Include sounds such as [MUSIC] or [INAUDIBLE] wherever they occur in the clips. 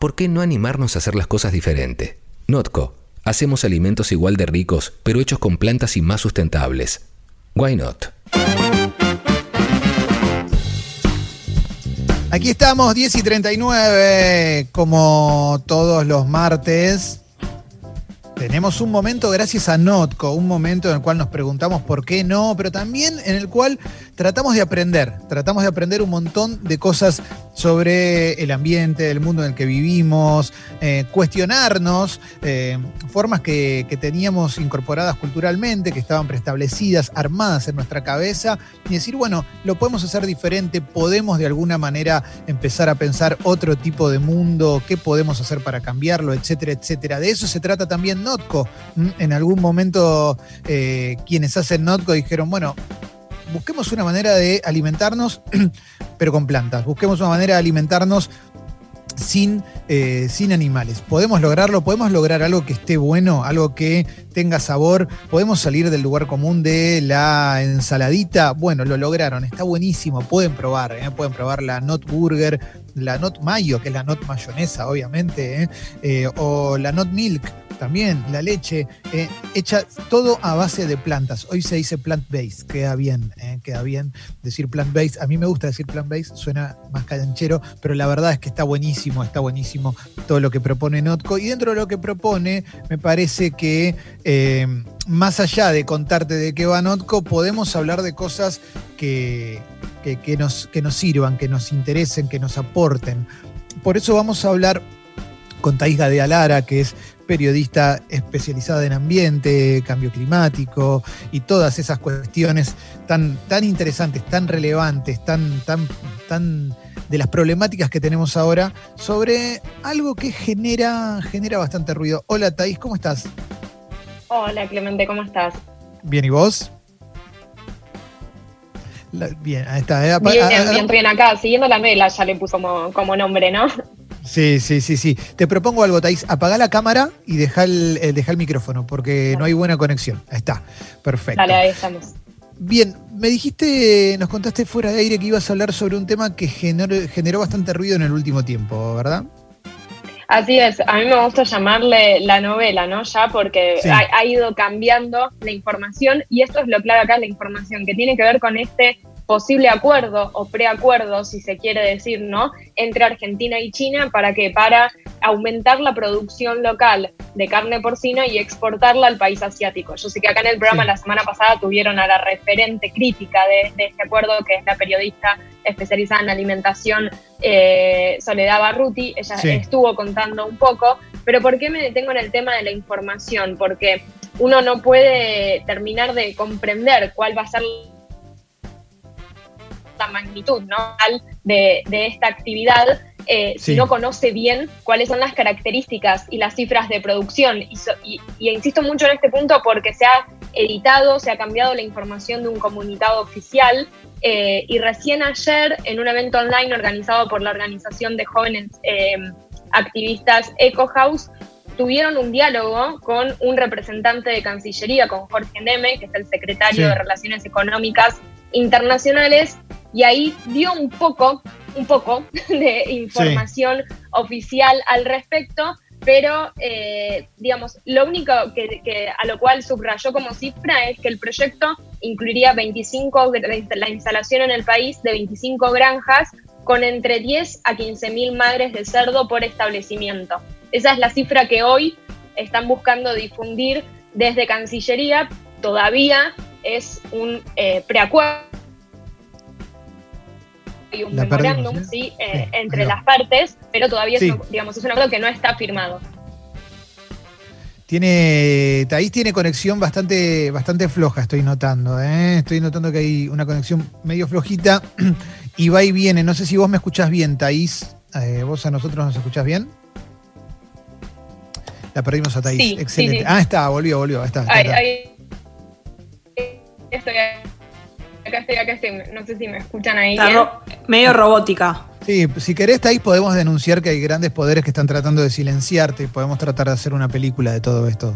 ¿por qué no animarnos a hacer las cosas diferente? Notco, hacemos alimentos igual de ricos, pero hechos con plantas y más sustentables. Why not? Aquí estamos, 10 y 39, como todos los martes. Tenemos un momento gracias a Notco, un momento en el cual nos preguntamos por qué no, pero también en el cual tratamos de aprender, tratamos de aprender un montón de cosas sobre el ambiente, el mundo en el que vivimos, eh, cuestionarnos eh, formas que, que, teníamos incorporadas culturalmente, que estaban preestablecidas, armadas en nuestra cabeza, y decir, bueno, lo podemos hacer diferente, podemos de alguna manera empezar a pensar otro tipo de mundo, qué podemos hacer para cambiarlo, etcétera, etcétera. De eso se trata también Notco. En algún momento eh, quienes hacen Notco dijeron, bueno, busquemos una manera de alimentarnos, [CLEARS THROAT] pero con plantas. Busquemos una manera de alimentarnos sin, eh, sin, animales. ¿Podemos lograrlo? ¿Podemos lograr algo que esté bueno? ¿Algo que tenga sabor? ¿Podemos salir del lugar común de la ensaladita? Bueno, lo lograron, está buenísimo, pueden probar, ¿eh? pueden probar la Not Burger, la Not Mayo, que es la Not Mayonesa, obviamente, ¿eh? o la Not Milk, también la leche, eh, hecha todo a base de plantas. Hoy se dice plant-based, queda bien, eh, queda bien decir plant-based. A mí me gusta decir plant-based, suena más cadenchero, pero la verdad es que está buenísimo, está buenísimo todo lo que propone Notco. Y dentro de lo que propone, me parece que eh, más allá de contarte de qué va Notco, podemos hablar de cosas que, que, que, nos, que nos sirvan, que nos interesen, que nos aporten. Por eso vamos a hablar con Thais de Alara, que es periodista especializada en ambiente, cambio climático y todas esas cuestiones tan, tan interesantes, tan relevantes, tan, tan, tan de las problemáticas que tenemos ahora sobre algo que genera, genera bastante ruido. Hola Thais, ¿cómo estás? Hola Clemente, ¿cómo estás? Bien, ¿y vos? La, bien, ahí está. Eh, bien, bien, bien, acá, siguiendo la mela ya le puso como, como nombre, ¿no? Sí, sí, sí, sí. Te propongo algo, Thais. Apagá la cámara y deja el, eh, deja el micrófono, porque no hay buena conexión. Ahí está. Perfecto. Dale, ahí estamos. Bien, me dijiste, nos contaste fuera de aire que ibas a hablar sobre un tema que generó, generó bastante ruido en el último tiempo, ¿verdad? Así es, a mí me gusta llamarle la novela, ¿no? Ya porque sí. ha, ha, ido cambiando la información y esto es lo clave acá, la información, que tiene que ver con este posible acuerdo o preacuerdo, si se quiere decir, ¿no? Entre Argentina y China para que para aumentar la producción local de carne porcina y exportarla al país asiático. Yo sé que acá en el programa sí. la semana pasada tuvieron a la referente crítica de, de, este acuerdo, que es la periodista especializada en alimentación eh, Soledad Barruti. Ella sí. estuvo contando un poco, pero ¿por qué me detengo en el tema de la información? Porque uno no puede terminar de comprender cuál va a ser la magnitud ¿no? de, de esta actividad eh, sí. si no conoce bien cuáles son las características y las cifras de producción. Y, so, y, y, insisto mucho en este punto porque se ha editado, se ha cambiado la información de un comunicado oficial. Eh, y recién ayer, en un evento online organizado por la organización de jóvenes eh, activistas Eco House, tuvieron un diálogo con un representante de Cancillería, con Jorge Neme, que es el secretario sí. de Relaciones Económicas Internacionales, y ahí dio un poco, un poco [LAUGHS] de información oficial al respecto, pero eh, digamos, lo único que, que, a lo cual subrayó como cifra es que el proyecto incluiría 25, la instalación en el país de 25 granjas con entre 10 a 15 mil madres de cerdo por establecimiento. Esa es la cifra que hoy están buscando difundir desde Cancillería. Todavía es un eh, preacuerdo y un memorándum ¿sí? eh, sí, entre las partes, pero todavía sí. es, digamos, es un acuerdo que no está firmado. Tiene, Taís tiene conexión bastante, bastante floja, estoy notando. ¿eh? Estoy notando que hay una conexión medio flojita [CLEARS THROAT] y va y viene. No sé si vos me escuchás bien, Taís. Eh, ¿Vos a nosotros nos escuchás bien? La perdimos a Taís. Sí, Excelente. Sí, ah, está, volvió, volvió. Está, está, ahí, ahí. Estoy acá estoy, acá estoy. No sé si me escuchan ahí. Ro medio robótica. Sí, si querés, ahí podemos denunciar que hay grandes poderes que están tratando de silenciarte. Podemos tratar de hacer una película de todo esto.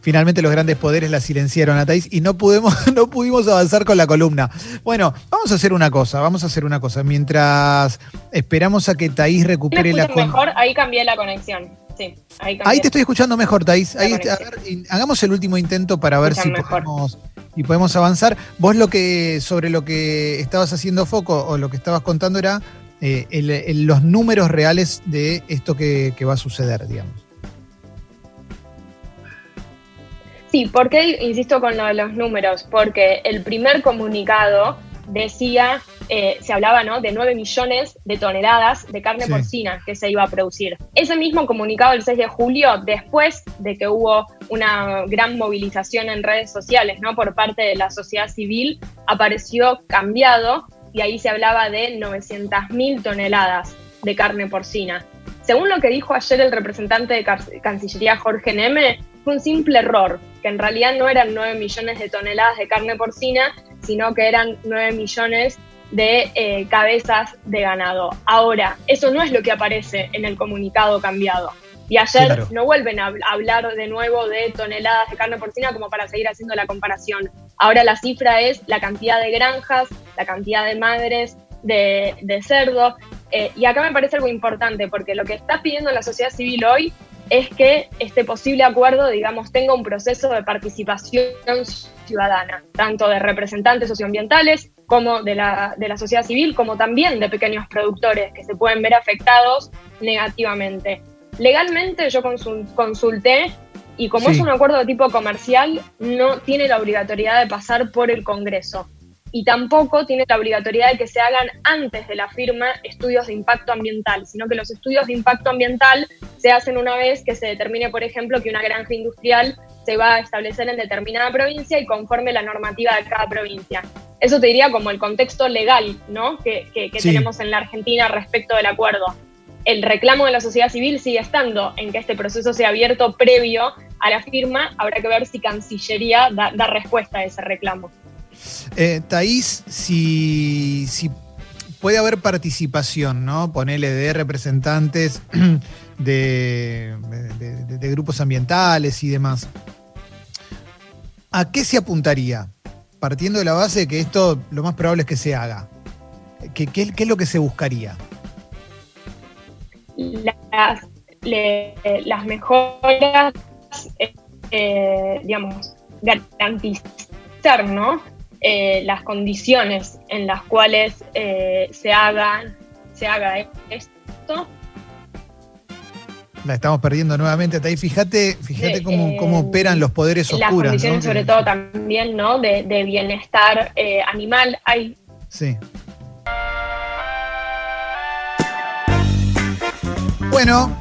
finalmente los grandes poderes la silenciaron a Thais y no pudimos, [LAUGHS] no pudimos avanzar con la columna. Bueno, vamos a hacer una cosa, vamos a hacer una cosa. Mientras esperamos a que Thais recupere la mejor, ahí cambié la conexión. Sí, ahí, ahí, te estoy escuchando mejor, Thais. Ahí, hagamos el último intento para ver si podemos, si podemos avanzar. Vos lo que, sobre lo que estabas haciendo foco o lo que estabas contando era eh, los números reales de esto que, va a suceder, digamos. Sí, ¿por qué insisto con lo de los números? Porque el primer comunicado decía, eh, se hablaba ¿no? de 9 millones de toneladas de carne porcina que se iba a producir. Ese mismo comunicado el 6 de julio, después de que hubo una gran movilización en redes sociales ¿no? por parte de la sociedad civil, apareció cambiado y ahí se hablaba de 900.000 toneladas de carne porcina. Según lo que dijo ayer el representante de Cancillería Jorge Neme, fue un simple error, que en realidad no eran 9 millones de toneladas de carne porcina, sino que eran 9 millones de eh, cabezas de ganado. Ahora, eso no es lo que aparece en el comunicado cambiado. Y ayer no vuelven a hablar de nuevo de toneladas de carne porcina como para seguir haciendo la comparación. Ahora la cifra es la cantidad de granjas, la cantidad de madres de, cerdo. Eh, y acá me parece algo importante, porque lo que está pidiendo la sociedad civil hoy es que este posible acuerdo, digamos, tenga un proceso de participación ciudadana, tanto de representantes socioambientales como de la, de la sociedad civil, como también de pequeños productores que se pueden ver afectados negativamente. Legalmente yo consulté y como es un acuerdo de tipo comercial, no tiene la obligatoriedad de pasar por el Congreso. Y tampoco tiene la obligatoriedad de que se hagan antes de la firma estudios de impacto ambiental, sino que los estudios de impacto ambiental se hacen una vez que se determine, por ejemplo, que una granja industrial se va a establecer en determinada provincia y conforme la normativa de cada provincia. Eso te diría como el contexto legal ¿no? que, tenemos en la Argentina respecto del acuerdo el reclamo de la sociedad civil sigue estando en que este proceso sea abierto previo a la firma. Habrá que ver si Cancillería da, respuesta a ese reclamo. Eh, Thais, si, puede haber participación, ¿no? Ponele de representantes [CLEARS THROAT] de, grupos ambientales y demás. ¿A qué se apuntaría? Partiendo de la base de que esto lo más probable es que se haga. qué es lo que se buscaría? las, las mejoras, eh, digamos, garantizar, ¿no? Eh, las condiciones en las cuales eh, se, hagan, se haga esto. La estamos perdiendo nuevamente, ahí fíjate, fíjate cómo, cómo, operan los poderes oscuros. Las condiciones sobre todo también, ¿no? De, de bienestar animal. Hay sí. Bueno,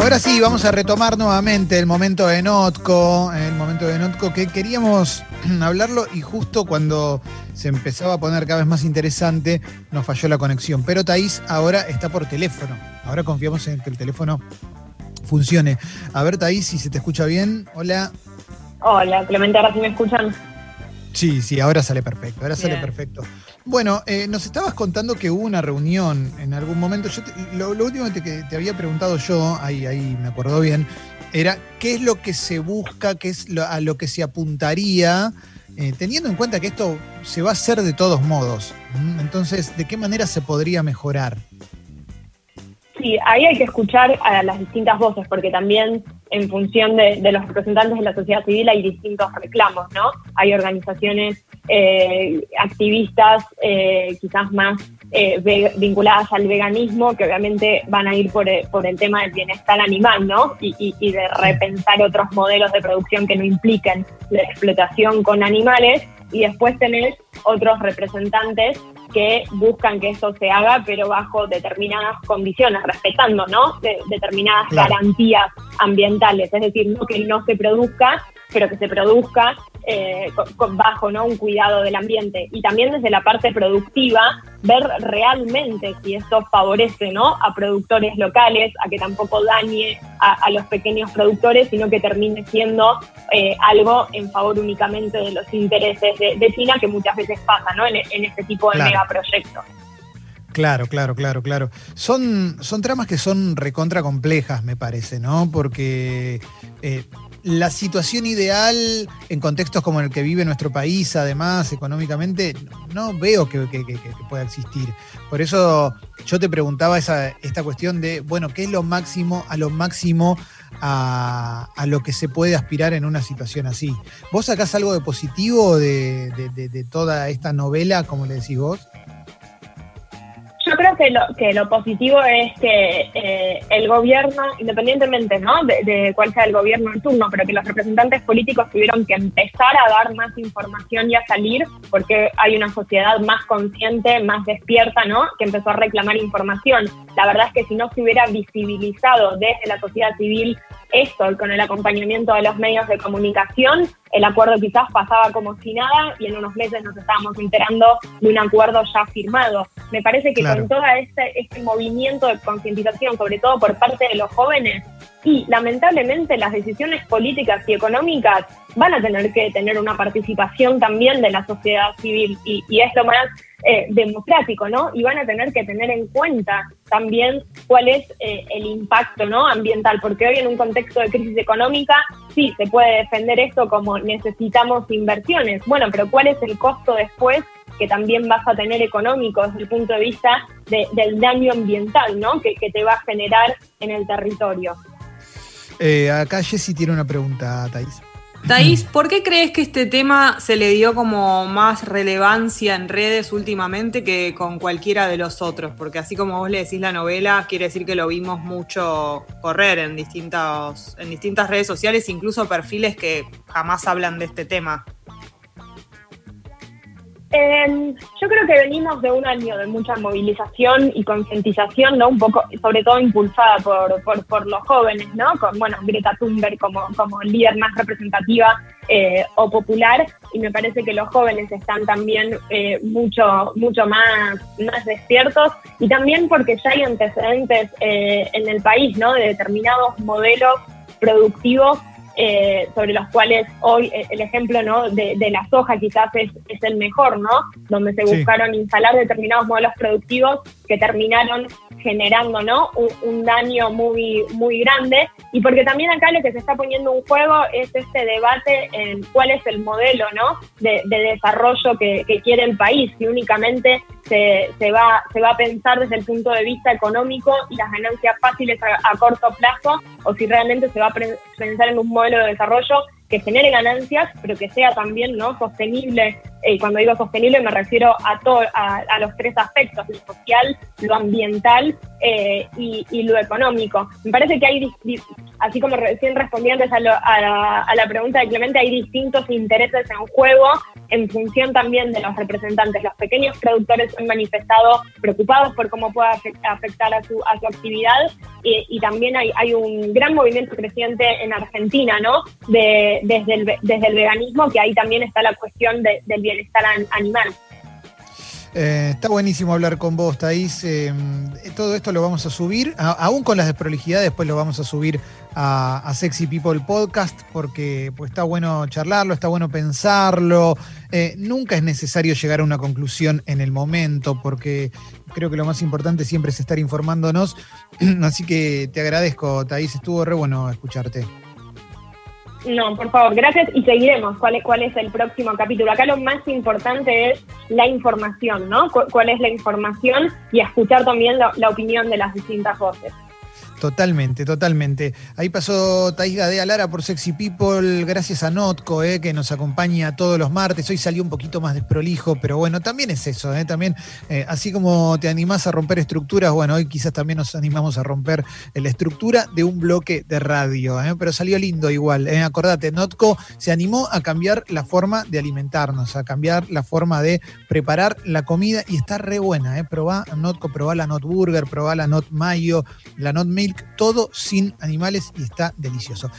ahora sí, vamos a retomar nuevamente el momento de Notco, el momento de Notco que queríamos [CLEARS THROAT] hablarlo y justo cuando se empezaba a poner cada vez más interesante nos falló la conexión. Pero Thaís ahora está por teléfono. Ahora confiamos en que el teléfono funcione. A ver, Thaís, si se te escucha bien. Hola. Hola, Clemente, ahora sí me escuchan. Sí, sí, ahora sale perfecto, ahora sale perfecto. Bueno, eh, nos estabas contando que hubo una reunión en algún momento. Yo lo, último que te había preguntado yo, ahí, ahí me acuerdo bien, era qué es lo que se busca, qué es a lo que se apuntaría, eh, teniendo en cuenta que esto se va a hacer de todos modos. Entonces, ¿de qué manera se podría mejorar? Sí, ahí hay que escuchar a las distintas voces, porque también en función de, los representantes de la sociedad civil hay distintos reclamos, ¿no? Hay organizaciones eh, activistas eh, quizás más eh, vinculadas al veganismo, que obviamente van a ir por, el tema del bienestar animal, ¿no? Y, y de repensar otros modelos de producción que no impliquen la explotación con animales. Y después tenés otros representantes que buscan que eso se haga, pero bajo determinadas condiciones, respetando ¿no? determinadas garantías ambientales, es decir, no que no se produzca, pero que se produzca eh, con, bajo ¿no? un cuidado del ambiente. Y también desde la parte productiva, ver realmente si esto favorece ¿no? a productores locales, a que tampoco dañe a, los pequeños productores, sino que termine siendo eh, algo en favor únicamente de los intereses de, China, que muchas veces pasa ¿no? en, este tipo de megaproyectos. Claro, claro, claro, claro. Son, son tramas que son recontra complejas, me parece, ¿no? Porque eh, la situación ideal en contextos como el que vive nuestro país, además, económicamente, no veo que, pueda existir. Por eso yo te preguntaba esa, esta cuestión de, bueno, ¿qué es lo máximo a lo máximo a, lo que se puede aspirar en una situación así? ¿Vos sacás algo de positivo de, de toda esta novela, como le decís vos? Yo creo que lo, que lo positivo es que eh, el gobierno, independientemente ¿no? De, cuál sea el gobierno en turno, pero que los representantes políticos tuvieron que empezar a dar más información y a salir, porque hay una sociedad más consciente, más despierta, ¿no? que empezó a reclamar información. La verdad es que si no se hubiera visibilizado desde la sociedad civil esto, con el acompañamiento de los medios de comunicación, el acuerdo quizás pasaba como si nada y en unos meses nos estábamos enterando de un acuerdo ya firmado. Me parece que con todo este, este movimiento de concientización, sobre todo por parte de los jóvenes, y lamentablemente las decisiones políticas y económicas van a tener que tener una participación también de la sociedad civil y, y es lo más eh, democrático, ¿no? Y van a tener que tener en cuenta también cuál es eh, el impacto ¿no? ambiental, porque hoy en un contexto de crisis económica sí se puede defender esto como necesitamos inversiones, bueno, pero ¿cuál es el costo después que también vas a tener económico desde el punto de vista del daño ambiental ¿no? que, que te va a generar en el territorio? Eh, acá Jessy tiene una pregunta, Thais. Thais, ¿por qué crees que este tema se le dio como más relevancia en redes últimamente que con cualquiera de los otros? Porque así como vos le decís la novela, quiere decir que lo vimos mucho correr en, en distintas redes sociales, incluso perfiles que jamás hablan de este tema. Eh, yo creo que venimos de un año de mucha movilización y concientización, ¿no? Un poco, sobre todo impulsada por, por, los jóvenes, ¿no? Con, bueno, Greta Thunberg como, como líder más representativa eh, o popular, y me parece que los jóvenes están también eh, mucho, mucho más, más despiertos, y también porque ya hay antecedentes eh, en el país, ¿no? De determinados modelos productivos eh, sobre los cuales hoy eh, el ejemplo ¿no? de, la soja quizás es, es, el mejor, ¿no? Donde se buscaron instalar determinados modelos productivos que terminaron generando ¿no? un, daño muy, muy grande y porque también acá lo que se está poniendo en juego es este debate en cuál es el modelo ¿no? de, desarrollo que, quiere el país, si únicamente se, se, va, se va a pensar desde el punto de vista económico y las ganancias fáciles a, a corto plazo o si realmente se va a pensar en un modelo de desarrollo que genere ganancias, pero que sea también ¿no? sostenible. Y cuando digo sostenible me refiero a, todo, a, los tres aspectos, lo social, lo ambiental eh, y, lo económico. Me parece que hay, así como recién respondientes a, a, la, pregunta de Clemente, hay distintos intereses en juego en función también de los representantes. Los pequeños productores han manifestado preocupados por cómo puede afectar a su, a su actividad y, también hay, hay un gran movimiento creciente en Argentina, ¿no? De, desde el, desde el veganismo, que ahí también está la cuestión del bienestar animal. Eh, está buenísimo hablar con vos, Thais. Eh, todo esto lo vamos a subir, aún con las desprolijidades, después lo vamos a subir a, Sexy People Podcast, porque pues, está bueno charlarlo, está bueno pensarlo. Eh, nunca es necesario llegar a una conclusión en el momento, porque creo que lo más importante siempre es estar informándonos. [CLEARS THROAT] Así que te agradezco, Thais, estuvo re bueno escucharte. No, por favor, gracias y seguiremos cuál es, cuál es el próximo capítulo. Acá lo más importante es la información, ¿no? ¿Cuál es la información y escuchar también la opinión de las distintas voces? Totalmente, totalmente. Ahí pasó Thais Gadea Lara por Sexy People, gracias a Notco, eh, que nos acompaña todos los martes. Hoy salió un poquito más desprolijo, pero bueno, también es eso, eh, también, eh, así como te animás a romper estructuras, bueno, hoy quizás también nos animamos a romper la estructura de un bloque de radio, eh, pero salió lindo igual. Eh. Acordate, Notco se animó a cambiar la forma de alimentarnos, a cambiar la forma de preparar la comida y está re buena, eh. Probá Notco, probá la Not Burger, probá la Not Mayo, la Not Todo sin animales y está delicioso.